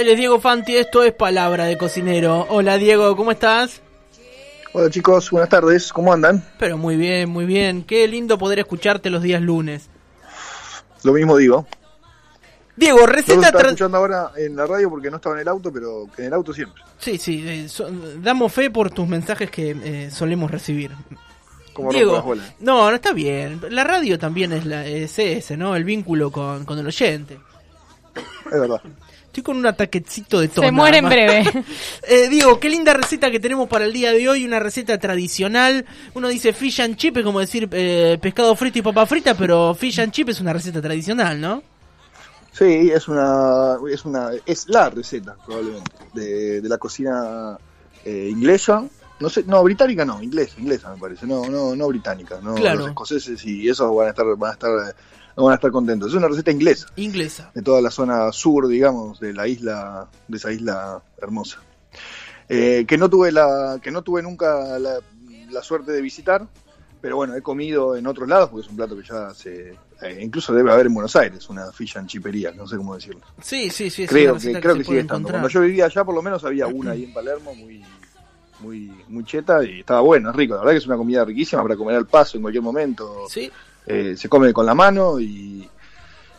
Él es Diego Fanti, esto es Palabra de Cocinero. Hola Diego, ¿cómo estás? Hola chicos, buenas tardes, ¿cómo andan? Pero muy bien, muy bien. Qué lindo poder escucharte los días lunes. Lo mismo digo. Diego, receta... estaba tra- escuchando ahora en la radio porque no estaba en el auto, pero en el auto siempre. Sí, sí, eh, so- damos fe por tus mensajes que eh, solemos recibir. Como Diego, no, no está bien. La radio también es, la, es ese, ¿no? El vínculo con, con el oyente. Es verdad. Estoy con un ataquecito de tos. Se muere en breve. Eh, Diego, qué linda receta que tenemos para el día de hoy, una receta tradicional. Uno dice fish and chip, es como decir eh, pescado frito y papa frita, pero fish and chip es una receta tradicional, ¿no? Sí, es una, es una, es la receta probablemente de, de la cocina eh, inglesa. No sé, no, británica no, inglesa, inglesa me parece, no, no, no británica, no, Claro. los escoceses y esos van a estar, van a estar, van a estar contentos. Es una receta inglesa Inglesa. de toda la zona sur, digamos, de la isla, de esa isla hermosa. Eh, que no tuve la, que no tuve nunca la, la suerte de visitar, pero bueno, he comido en otros lados porque es un plato que ya se, eh, incluso debe haber en Buenos Aires una fish and chipería, no sé cómo decirlo. Sí, sí, sí. creo que, creo que puede sigue estando. Cuando yo vivía allá, por lo menos había una ahí en Palermo, muy, muy, muy cheta y estaba bueno, es rico. La verdad que es una comida riquísima para comer al paso en cualquier momento. Sí, Eh, se come con la mano y,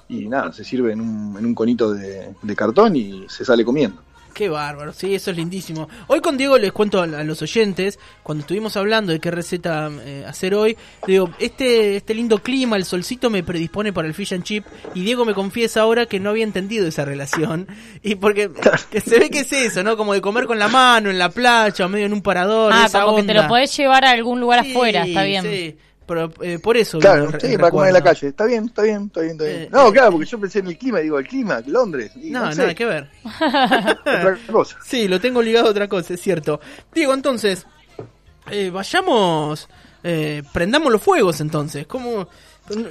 y nada, se sirve en un, en un conito de, de cartón y se sale comiendo. qué bárbaro, sí, eso es lindísimo. Hoy con Diego les cuento a, a los oyentes, cuando estuvimos hablando de qué receta eh, hacer hoy, digo, este, este lindo clima, el solcito me predispone para el fish and chip, y Diego me confiesa ahora que no había entendido esa relación, y porque que se ve que es eso, ¿no? Como de comer con la mano, en la playa, o medio en un parador, Ah, esa como que te lo podés llevar a algún lugar Sí, afuera, está bien. Sí, pero eh, por eso. Claro, lo sí, para comer en la calle. Está bien, está bien, está bien, está bien. Eh, no, eh. claro, porque yo pensé en el clima, digo, el clima, Londres. y No, sé, nada que ver. otra cosa. Sí, lo tengo ligado a otra cosa, es cierto. Diego, entonces, eh, vayamos, eh, prendamos los fuegos entonces. ¿Cómo?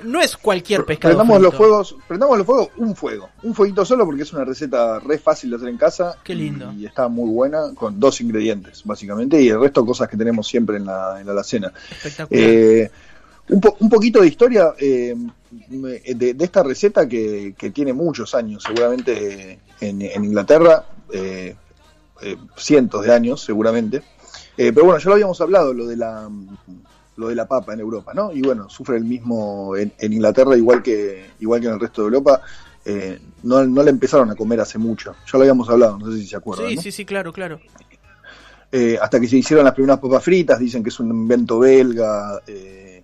No es cualquier pescado. Prendamos los fuegos, prendamos los fuegos, un fuego. Un fueguito solo porque es una receta re fácil de hacer en casa. Qué lindo. Y está muy buena, con dos ingredientes, básicamente, y el resto cosas que tenemos siempre en la, en la alacena. Espectacular. Un, po- un poquito de historia eh, de, de esta receta que, que tiene muchos años, seguramente eh, en, en Inglaterra, eh, eh, cientos de años seguramente. Pero bueno, ya lo habíamos hablado, lo de la lo de la papa en Europa, ¿no? Y bueno, sufre el mismo en, en Inglaterra igual que igual que en el resto de Europa. eh, no, no la empezaron a comer hace mucho. Ya lo habíamos hablado, no sé si se acuerdan. sí, ¿no? sí, sí, claro, claro. Eh, hasta que se hicieron las primeras papas fritas, dicen que es un invento belga, eh,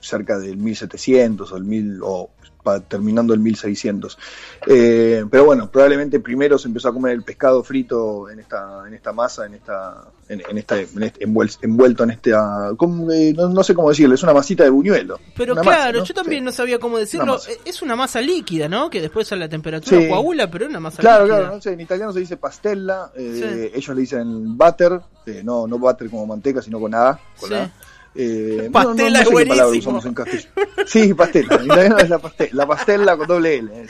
cerca del 1700 o, el 1000, o pa- terminando el 1600. Eh, pero bueno, probablemente primero se empezó a comer el pescado frito en esta, en esta masa, en esta, en, en esta, en este- envuel- envuelto en esta, ¿cómo, eh, no, no sé cómo decirlo, es una masita de buñuelo. Pero claro, masa, ¿no? yo también Sí. no sabía cómo decirlo. Eh, Es una masa líquida, ¿no? Que después a la temperatura Sí. coagula, pero es una masa Claro, líquida. claro, no sé, en italiano se dice pastella, eh, ellos le dicen butter, eh, no, no butter como manteca, sino con A, con Sí. Eh, Pastela es sé qué palabra buenísimo. usamos en castellano. Sí, pastela, es la pastela, la pastela con doble L. eh.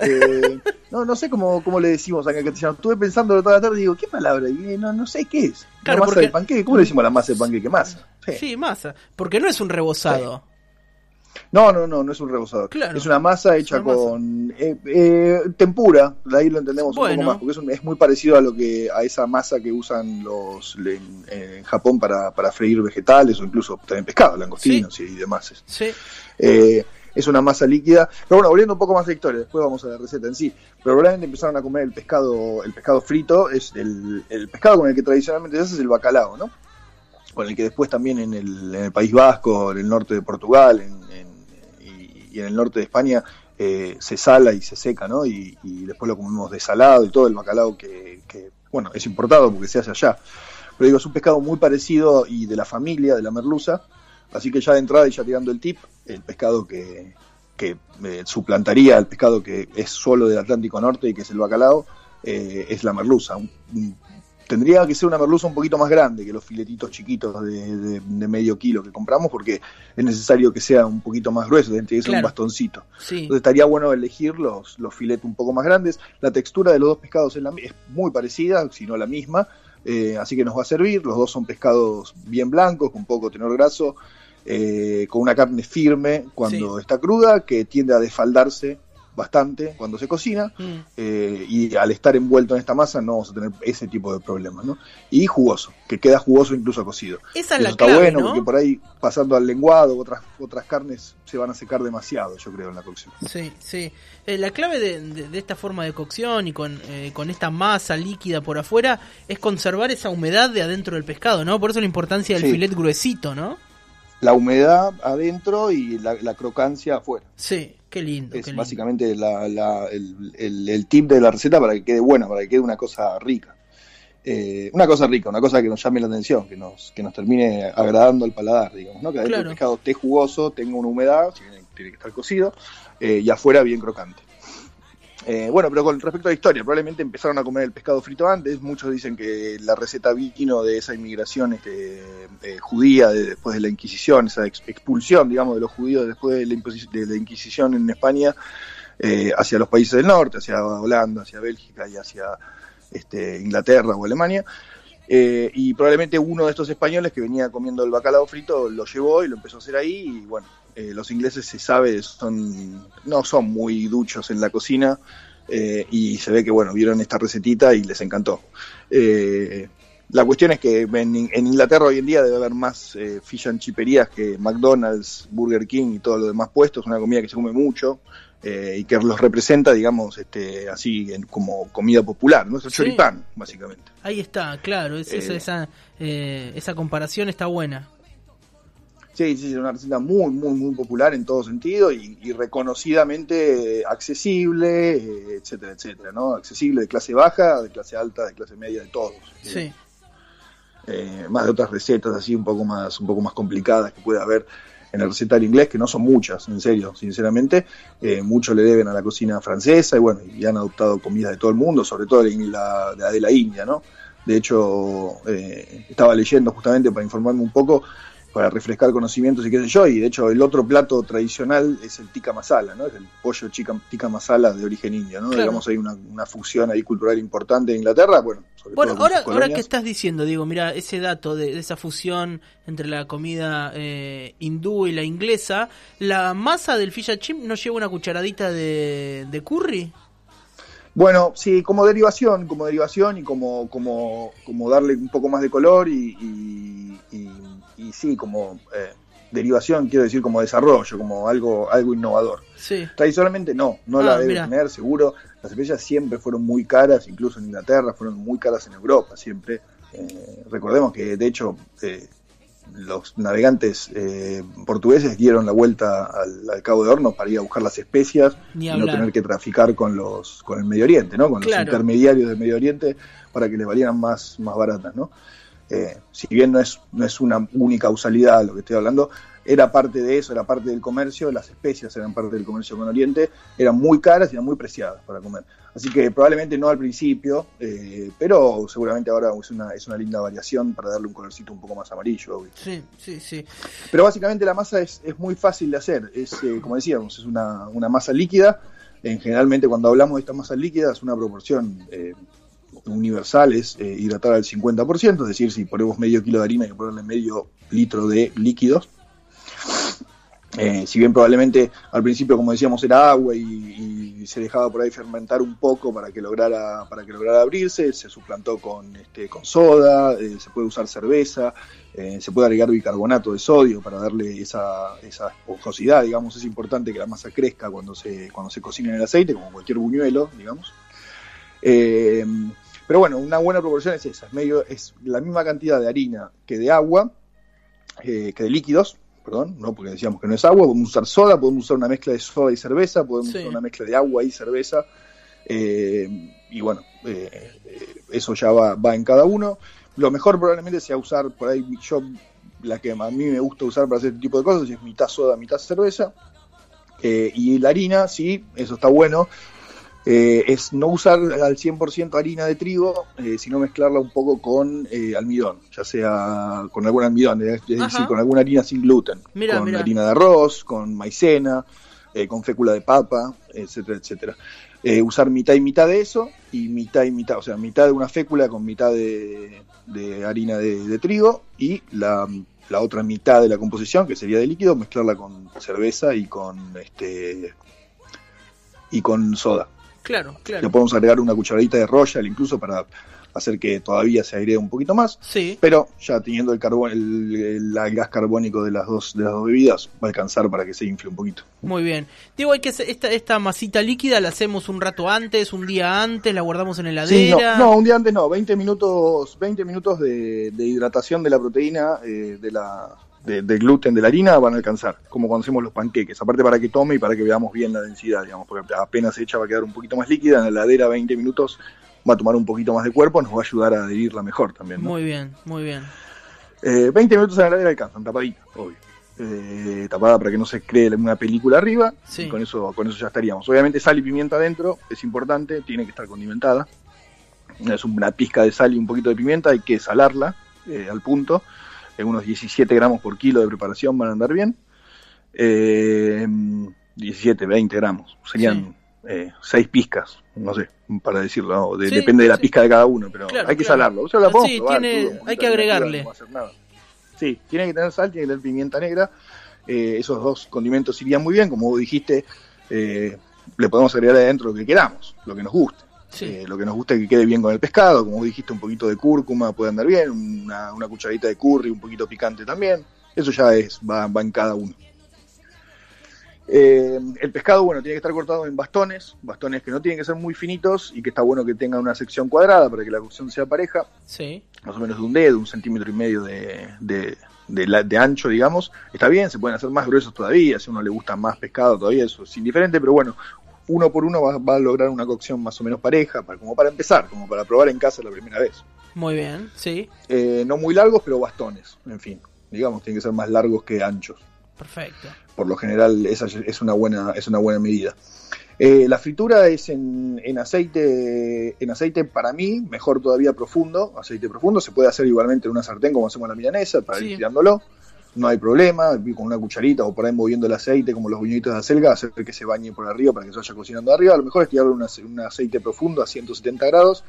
Eh, no, no sé cómo, cómo le decimos acá en castellano. Estuve pensando toda la tarde y digo, ¿qué palabra? Y no, no sé qué es. Claro, la masa porque- de panqueque, ¿cómo le decimos a la masa de panqueque? Masa. Sí. Sí, masa. Porque no es un rebozado. No, no, no, no es un rebozado. Claro. Es una masa hecha una masa. con eh, eh, tempura, de ahí lo entendemos un poco más, porque es, un- es muy parecido a lo que a esa masa que usan los en, en Japón para, para freír vegetales o incluso también pescado, langostinos y demás. Sí. Eh, es una masa líquida. Pero bueno, volviendo un poco más a la historia, después vamos a la receta en sí. Pero probablemente empezaron a comer el pescado, el pescado frito, es el, el pescado con el que tradicionalmente se hace es el bacalao, ¿no? Con el que después también en el, en el País Vasco, en el norte de Portugal en- y, en el norte de España eh, se sala y se seca, ¿no? Y, después lo comemos desalado y todo el bacalao que, bueno, es importado porque se hace allá. Pero digo, es un pescado muy parecido y de la familia, de la merluza. Así que ya de entrada y ya tirando el tip, el pescado que, que eh, suplantaría al pescado que es solo del Atlántico Norte y que es el bacalao, eh, es la merluza. Un- tendría que ser una merluza un poquito más grande que los filetitos chiquitos de, de- de medio kilo que compramos porque es necesario que sea un poquito más grueso, tiene que ser un bastoncito. Sí. Entonces estaría bueno elegir los, los filetes un poco más grandes. La textura de los dos pescados es, la mi- es muy parecida, si no la misma, eh, así que nos va a servir. Los dos son pescados bien blancos, con poco tenor graso, eh, con una carne firme cuando Sí. está cruda, que tiende a desfaldarse bastante cuando se cocina. Mm. eh, y al estar envuelto en esta masa no vamos a tener ese tipo de problemas, ¿no? Y jugoso, que queda jugoso incluso cocido. Esa es la está clave, bueno ¿no? porque por ahí pasando al lenguado otras otras carnes se van a secar demasiado, yo creo, en la cocción. Sí, sí. Eh, la clave de, de- de esta forma de cocción y con, eh, con esta masa líquida por afuera es conservar esa humedad de adentro del pescado, ¿no? Por eso la importancia del Sí. filet gruesito, ¿no? La humedad adentro y la, la crocancia afuera. Sí, qué lindo. Es qué lindo. básicamente la- la- el, el- el tip de la receta para que quede buena, para que quede una cosa rica. Eh, una cosa rica, una cosa que nos llame la atención, que nos, que nos termine agradando al paladar, digamos, ¿no? Que adentro Claro. el pescado esté jugoso, tenga una humedad, tiene que estar cocido, eh, y afuera bien crocante. Eh, bueno, pero con respecto a la historia, probablemente empezaron a comer el pescado frito antes. Muchos dicen que la receta vino de esa inmigración este, eh, judía de- después de la Inquisición, esa ex- expulsión, digamos, de los judíos después de la, de la Inquisición en España eh, hacia los países del norte, hacia Holanda, hacia Bélgica y hacia este, Inglaterra o Alemania. Eh, y probablemente uno de estos españoles que venía comiendo el bacalao frito lo llevó y lo empezó a hacer ahí. Y bueno, eh, los ingleses se sabe, son, no son muy duchos en la cocina. eh, y se ve que bueno, vieron esta recetita y les encantó. Eh, la cuestión es que en, en Inglaterra hoy en día debe haber más fish and chiperías que McDonald's, Burger King y todo lo demás puestos. Es una comida que se come mucho eh, y que los representa, digamos, este, así en- como comida popular. ¿no? Es el Sí. choripán, básicamente. Ahí está, claro. Es, esa, Eh. esa, eh, esa comparación está buena. Sí, sí, es una receta muy, muy, muy popular en todo sentido y, y reconocidamente accesible, eh, etcétera, etcétera, ¿no? Accesible de clase baja, de clase alta, de clase media, de todos. Sí. Eh, más de otras recetas así un poco más, un poco más complicadas que puede haber en el recetario inglés, que no son muchas, en serio, sinceramente. Eh, mucho le deben a la cocina francesa y bueno, y han adoptado comidas de todo el mundo, sobre todo de la, de la India, ¿no? De hecho, eh, estaba leyendo justamente para informarme un poco, para refrescar conocimientos y qué sé yo, y de hecho el otro plato tradicional es el tikka masala, ¿no? Es el pollo chica- tikka masala de origen indio, ¿no? Claro. Digamos, hay una, una fusión ahí cultural importante en Inglaterra, bueno, sobre Bueno, todo ahora, ahora que estás diciendo, digo, mira, ese dato de, de esa fusión entre la comida eh, hindú y la inglesa, ¿la masa del fish and chip no lleva una cucharadita de, de curry? Bueno, sí, como derivación, como derivación y como, como, como darle un poco más de color y, y, y- y sí, como eh, derivación, quiero decir como desarrollo, como algo, algo innovador. Sí. Tradicionalmente no, no Ah, la debe mira. tener, seguro. Las especias siempre fueron muy caras, incluso en Inglaterra, fueron muy caras en Europa siempre. Eh, recordemos que de hecho eh, los navegantes eh, portugueses dieron la vuelta al, al Cabo de Hornos para ir a buscar las especias y no tener que traficar con los con el Medio Oriente, ¿no? Con Claro. los intermediarios del Medio Oriente para que les valieran más, más baratas, ¿no? Eh, si bien no es, no es una única causalidad lo que estoy hablando, era parte de eso, era parte del comercio, las especias eran parte del comercio con Oriente, eran muy caras y eran muy preciadas para comer. Así que probablemente no al principio, eh, pero seguramente ahora es una, es una linda variación para darle un colorcito un poco más amarillo, obvio. Sí, sí, sí. Pero básicamente la masa es, es muy fácil de hacer. Es, eh, como decíamos, es una, una masa líquida. En generalmente cuando hablamos de esta masa líquida es una proporción eh, universal, es eh, hidratar al 50%, es decir, si ponemos medio kilo de harina hay que ponerle medio litro de líquidos. Eh, si bien probablemente al principio, como decíamos, era agua y, y se dejaba por ahí fermentar un poco para que lograra, para que lograra abrirse, se suplantó con, este, con soda, eh, se puede usar cerveza, eh, se puede agregar bicarbonato de sodio para darle esa, esa esponjosidad, digamos, es importante que la masa crezca cuando se, cuando se cocina en el aceite, como cualquier buñuelo, digamos. Pero bueno, una buena proporción es esa, es, medio, es la misma cantidad de harina que de agua, que de líquidos, perdón, no porque decíamos que no es agua, podemos usar soda, podemos usar una mezcla de soda y cerveza, podemos Sí. usar una mezcla de agua y cerveza, eh, y bueno, eh, eh, eso ya va, va en cada uno. lo mejor probablemente sea usar por ahí, yo, la que a mí me gusta usar para hacer este tipo de cosas es mitad soda, mitad cerveza. Eh, y la harina, sí, eso está bueno. Eh, es no usar al 100% harina de trigo, eh, sino mezclarla un poco con eh, almidón, ya sea con algún almidón, es decir, con alguna harina sin gluten, con harina de arroz, con maicena, eh, con fécula de papa, etcétera, etcétera. Eh, usar mitad y mitad de eso y mitad y mitad, o sea, mitad de una fécula con mitad de, de harina de, de trigo y la, la otra mitad de la composición, que sería de líquido, mezclarla con cerveza y con este y con soda. Claro, Le claro. podemos agregar una cucharadita de Royal incluso para hacer que todavía se airee un poquito más. Sí. Pero ya teniendo el carbón, el, el- el gas carbónico de las dos de las dos bebidas va a alcanzar para que se infle un poquito. Muy bien. Digo, hay que esta, esta masita líquida la hacemos un rato antes, un día antes, la guardamos en la Sí, no, heladera. no, un día antes no, 20 minutos, 20 minutos de, de hidratación de la proteína, eh, de la, de- del gluten de la harina van a alcanzar, como cuando hacemos los panqueques, aparte para que tome y para que veamos bien la densidad, digamos, porque apenas hecha va a quedar un poquito más líquida, en la heladera 20 minutos va a tomar un poquito más de cuerpo, nos va a ayudar a adherirla mejor también. ¿no? Muy bien, muy bien. Eh, 20 minutos en la heladera alcanzan, tapadita, obvio. Eh, tapada para que no se cree una película arriba, Sí. y con eso, con eso ya estaríamos. Obviamente sal y pimienta adentro, es importante, tiene que estar condimentada. Es una pizca de sal y un poquito de pimienta, hay que salarla eh, al punto. En unos 17 gramos por kilo de preparación van a andar bien. Eh, 17, 20 gramos, serían 6 pizcas, no sé, para decirlo, ¿no? De- Sí, depende de la sí. pizca de cada uno, pero Claro, hay que claro. salarlo. O sea, la podemos Sí, probar, tiene- todo, hay que agregarle. no va a hacer nada. Sí, tiene que tener sal, tiene que tener pimienta negra. eh, esos dos condimentos irían muy bien, como vos dijiste, eh, le podemos agregar adentro lo que queramos, lo que nos guste. Sí. Eh, lo que nos guste que quede bien con el pescado, como vos dijiste, un poquito de cúrcuma puede andar bien, una, una cucharadita de curry, un poquito picante también. Eso ya es, va, va en cada uno. Eh, el pescado, bueno, tiene que estar cortado en bastones, bastones que no tienen que ser muy finitos y que está bueno que tengan una sección cuadrada para que la cocción sea pareja Sí. más o menos de un dedo, un centímetro y medio de, de, de la- de ancho, digamos. Está bien, se pueden hacer más gruesos todavía, si a uno le gusta más pescado todavía, eso es indiferente, pero bueno, uno por uno va, va a lograr una cocción más o menos pareja, para, como para empezar, como para probar en casa la primera vez. Muy bien, sí. Eh, no muy largos, pero bastones, en fin, digamos, tienen que ser más largos que anchos. Perfecto. Por lo general, esa es una buena, es una buena medida. Eh, la fritura es en, en aceite, en aceite para mí, mejor todavía profundo, aceite profundo, se puede hacer igualmente en una sartén como hacemos en la milanesa, para Sí. ir tirándolo, no hay problema, con una cucharita o por ahí moviendo el aceite como los buñuelitos de acelga, hacer que se bañe por arriba para que se vaya cocinando arriba, a lo mejor es tirarle un un aceite profundo a 170 grados,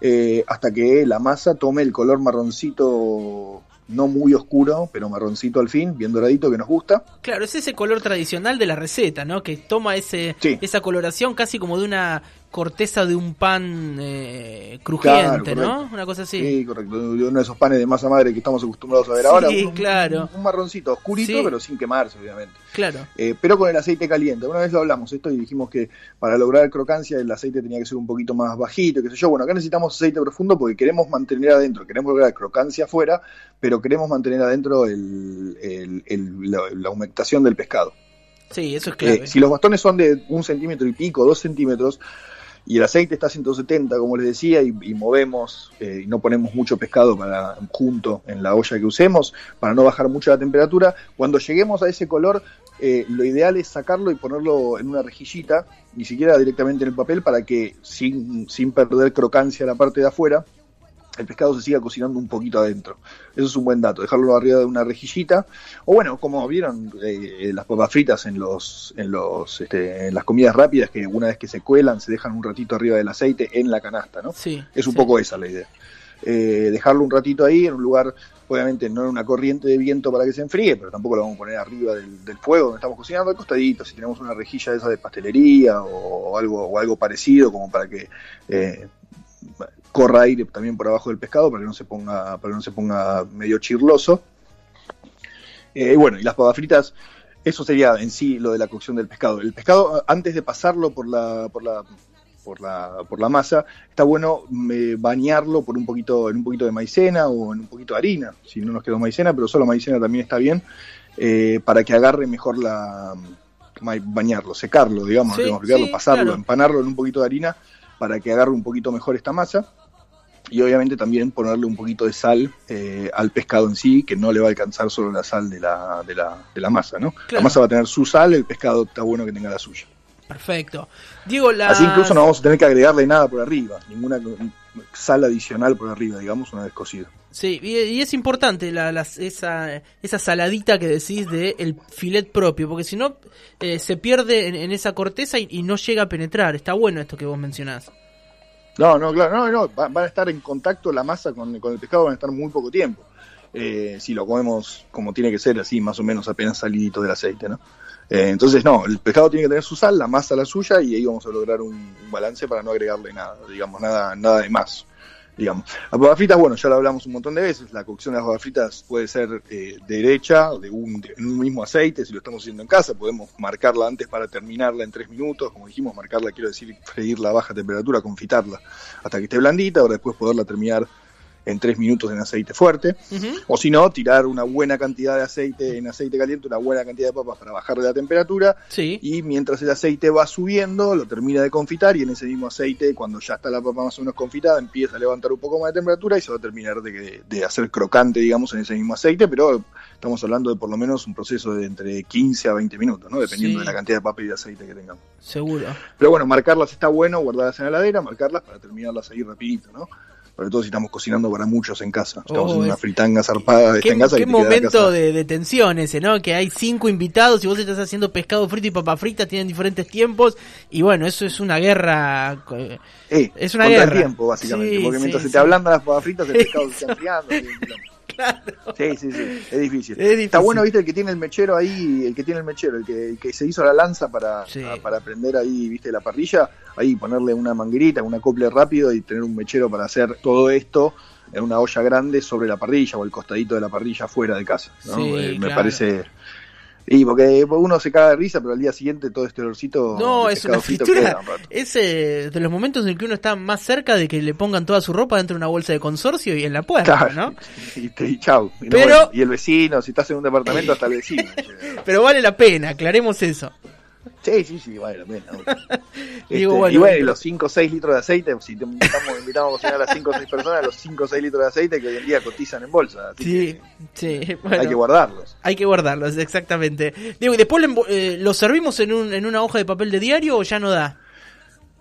eh, hasta que la masa tome el color marroncito, no muy oscuro, pero marroncito al fin, bien doradito que nos gusta. Claro, es ese color tradicional de la receta, ¿no? Que toma ese Sí. esa coloración casi como de una corteza de un pan eh, crujiente, Claro, ¿no? Una cosa así. Sí, correcto. Uno de esos panes de masa madre que estamos acostumbrados a ver Sí, ahora. Un, claro. un marroncito oscurito, Sí. pero sin quemarse, obviamente. Claro. Eh, pero con el aceite caliente. Una vez lo hablamos esto y dijimos que para lograr crocancia el aceite tenía que ser un poquito más bajito, qué sé yo. Bueno, acá necesitamos aceite profundo porque queremos mantener adentro, queremos lograr crocancia afuera, pero queremos mantener adentro el- el- el- la, la humectación del pescado. Sí, eso es clave. Eh, si los bastones son de un centímetro y pico, dos centímetros, y el aceite está a 170, como les decía, y, movemos eh, y no ponemos mucho pescado para junto en la olla que usemos, para no bajar mucho la temperatura, cuando lleguemos a ese color, eh, lo ideal es sacarlo y ponerlo en una rejillita, ni siquiera directamente en el papel, para que sin, sin perder crocancia la parte de afuera, el pescado se siga cocinando un poquito adentro. Eso es un buen dato, dejarlo arriba de una rejillita. O bueno, como vieron eh, las papas fritas en los, en los, este, en las comidas rápidas, que una vez que se cuelan, se dejan un ratito arriba del aceite en la canasta, ¿no? Sí. Es un sí. poco esa la idea. Eh, dejarlo un ratito ahí en un lugar, obviamente no en una corriente de viento para que se enfríe, pero tampoco lo vamos a poner arriba del, del fuego donde estamos cocinando, al costadito, si tenemos una rejilla de esa de pastelería o, algo, o algo parecido, como para que eh, corra aire también por abajo del pescado para que no se ponga, para que no se ponga medio chirloso. Eh, bueno, y las papas fritas, eso sería en sí lo de la cocción del pescado. El pescado, antes de pasarlo por la, por la, por la, por la masa, está bueno eh, bañarlo por un poquito, en un poquito de maicena o en un poquito de harina, si no nos quedó maicena, pero solo maicena también está bien, eh, para que agarre mejor la bañarlo, secarlo, digamos, Sí, explicarlo, sí, pasarlo, claro. empanarlo en un poquito de harina para que agarre un poquito mejor esta masa. Y obviamente también ponerle un poquito de sal eh, al pescado en sí, que no le va a alcanzar solo la sal de la, de la, de la masa, ¿no? Claro. La masa va a tener su sal, el pescado está bueno que tenga la suya. Perfecto. Diego. Así incluso no vamos a tener que agregarle nada por arriba, ninguna sal adicional por arriba, digamos, una vez cocido. Sí, y, es importante la, esa, esa saladita que decís de el filet propio, porque si no eh, se pierde en, en esa corteza y, y no llega a penetrar. Está bueno esto que vos mencionás. No, no, claro, no, no, va- van a estar en contacto la masa con, con el pescado, van a estar muy poco tiempo. Eh, si lo comemos como tiene que ser, así más o menos apenas salidito del aceite, ¿no? Eh, entonces, no, el pescado tiene que tener su sal, la masa la suya, y ahí vamos a lograr un, un balance para no agregarle nada, digamos, nada, nada de más. Digamos. Las papas bueno, ya lo hablamos un montón de veces, la cocción de las papas puede ser eh, derecha, de un, de- en un mismo aceite, si lo estamos haciendo en casa, podemos marcarla antes para terminarla en tres minutos, como dijimos, marcarla, quiero decir, freírla a baja temperatura, confitarla hasta que esté blandita, para después poderla terminar en tres minutos en aceite fuerte. O si no, tirar una buena cantidad de aceite en aceite caliente, una buena cantidad de papas para bajarle la temperatura. Sí. Y mientras el aceite va subiendo, lo termina de confitar y en ese mismo aceite, cuando ya está la papa más o menos confitada, empieza a levantar un poco más de temperatura y se va a terminar de, de hacer crocante, digamos, en ese mismo aceite, pero estamos hablando de por lo menos un proceso de entre 15 a 20 minutos, ¿no? Dependiendo Sí. de la cantidad de papa y de aceite que tengamos. Seguro. Pero bueno, marcarlas está bueno, guardarlas en la heladera, marcarlas para terminarlas ahí rapidito, ¿no? Sobre todo si estamos cocinando para muchos en casa. Estamos Oh, una es- fritanga zarpada de Qué, esta en casa. qué que momento de, de tensión ese, ¿no? Que hay cinco invitados y vos estás haciendo pescado frito y papa frita, tienen diferentes tiempos y bueno, eso es una guerra. eh, es una contra guerra. el tiempo, básicamente. Sí, porque mientras sí, se sí. te ablandan las papas fritas, el pescado se está enfriando. Sí, Claro. Sí, sí, sí, es difícil. Es difícil. Está bueno, viste, el que tiene el mechero ahí, el que tiene el mechero, el que, el que se hizo la lanza para, Sí. para prender ahí, viste, la parrilla, ahí ponerle una manguerita, un acople rápido y tener un mechero para hacer todo esto en una olla grande sobre la parrilla o el costadito de la parrilla fuera de casa. ¿no? Sí, Eh, me claro. parece... Y porque uno se caga de risa, pero al día siguiente todo este olorcito No, es una fritura. queda. Es eh, de los momentos en que uno está más cerca de que le pongan toda su ropa dentro de una bolsa de consorcio y en la puerta, Claro. ¿no? Y, y chau. Y, Pero- y el vecino, si estás en un departamento, hasta el vecino. Pero vale la pena, aclaremos eso. Sí, sí, sí, vale la pena. Este, Digo, y bueno, y los 5 o 6 litros de aceite, si te invitamos, invitamos a cocinar a 5 o 6 personas, los 5 o 6 litros de aceite que hoy en día cotizan en bolsa. Así Sí, que sí. Bueno, hay que guardarlos. hay que guardarlos, exactamente. Digo, ¿y después lo, eh, lo servimos en, un, en una hoja de papel de diario o ya no da?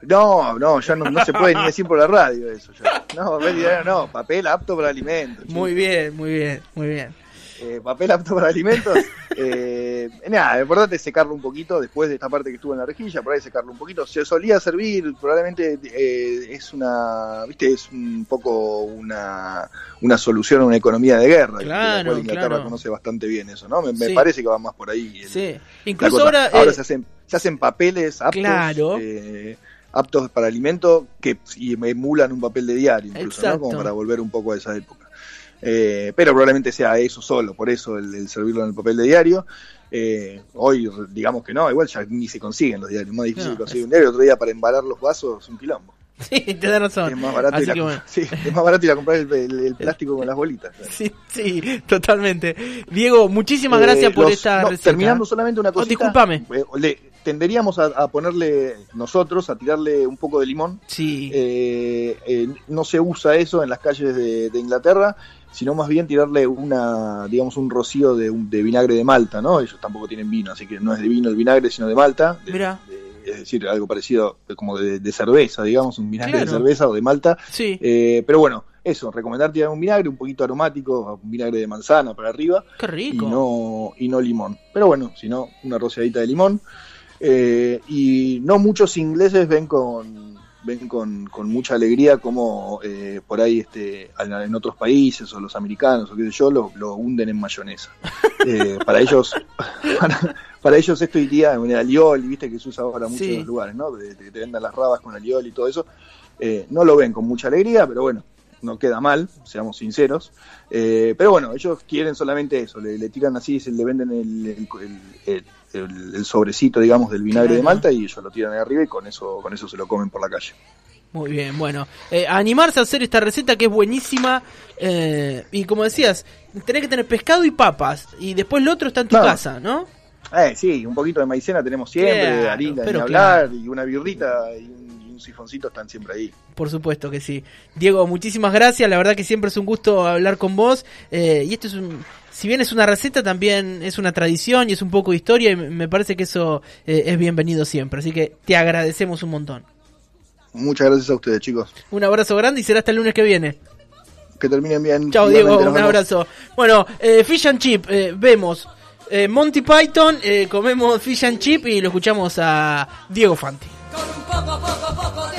No, no, ya no, no se puede ni decir por la radio eso. Ya. No, papel diario no, papel apto para alimentos. Muy bien, muy bien, muy bien. Eh, papel apto para alimentos. Eh, nada, lo importante es secarlo un poquito después de esta parte que estuvo en la rejilla, por ahí secarlo un poquito. Se solía servir, probablemente eh, es una, viste, es un poco una, una solución a una economía de guerra. Claro, la cual Inglaterra claro. conoce bastante bien eso, ¿no? Me, me Sí. parece que va más por ahí. el- Sí. Incluso ahora... Ahora eh, se, hacen, se hacen papeles aptos, Claro. eh, aptos para alimento que y emulan un papel de diario, incluso, ¿no? Como para volver un poco a esa época. Eh, pero probablemente sea eso solo, por eso el, el servirlo en el papel de diario. Eh, hoy, digamos que no, igual ya ni se consiguen los diarios, más difícil No, conseguir un diario. Otro día para embalar los vasos es un quilombo. Sí, te da razón. Es más barato, Así ir a, que bueno. sí, es más barato ir a comprar el, el- el plástico con las bolitas. Sí, sí, totalmente. Diego, muchísimas Eh, gracias por los- esta no, receta. Terminando solamente una Oh, cosita. discúlpame. eh, le- tenderíamos a, a ponerle nosotros, a tirarle un poco de limón. Sí, Eh, eh, no se usa eso en las calles de, de Inglaterra, sino más bien tirarle una, digamos, un rocío de, vinagre de Malta, ¿no? Ellos tampoco tienen vino, así que no es de vino el vinagre, sino de Malta. de- es decir, algo parecido como de, de cerveza, digamos, un vinagre Claro. de cerveza o de Malta. sí. Eh, pero bueno, eso, recomendar tirar un vinagre un poquito aromático, un vinagre de manzana para arriba Qué y rico. no, y no limón. Pero bueno, si no, una rociadita de limón. Eh, y no muchos ingleses ven con ven con, con mucha alegría como eh, por ahí este en otros países o los americanos o qué sé yo lo, lo hunden en mayonesa Eh, para ellos para, para ellos esto iría en el alioli viste que se usa ahora mucho Sí. en los lugares no que te vendan las rabas con alioli y todo eso Eh, no lo ven con mucha alegría pero bueno no queda mal, seamos sinceros. Eh, pero bueno, ellos quieren solamente eso, le, le tiran así, se le venden el, el, el- el- el sobrecito, digamos, del vinagre de. Malta y ellos lo tiran ahí arriba y con eso, con eso se lo comen por la calle. Muy bien, bueno. Eh, animarse a hacer esta receta que es buenísima. eh, y como decías, tenés que tener pescado y papas. Y después lo otro está en tu No. casa, ¿no? Eh, sí, un poquito de maicena tenemos siempre, Claro, harina, pero hablar, y una birrita y un, y un sifoncito están siempre ahí. Por supuesto que sí. Diego, muchísimas gracias. La verdad que siempre es un gusto hablar con vos. Eh, y esto es un, si bien es una receta, también es una tradición y es un poco de historia. Y me parece que eso eh, es bienvenido siempre. Así que te agradecemos un montón. Muchas gracias a ustedes, chicos. Un abrazo grande y será hasta el lunes que viene. Que terminen bien. Chao, Diego. Un vemos. abrazo. Bueno, eh, Fish and Chip, eh, vemos. eh, Monty Python, eh, comemos Fish and Chip y lo escuchamos a Diego Fanti. con un poco, poco, poco de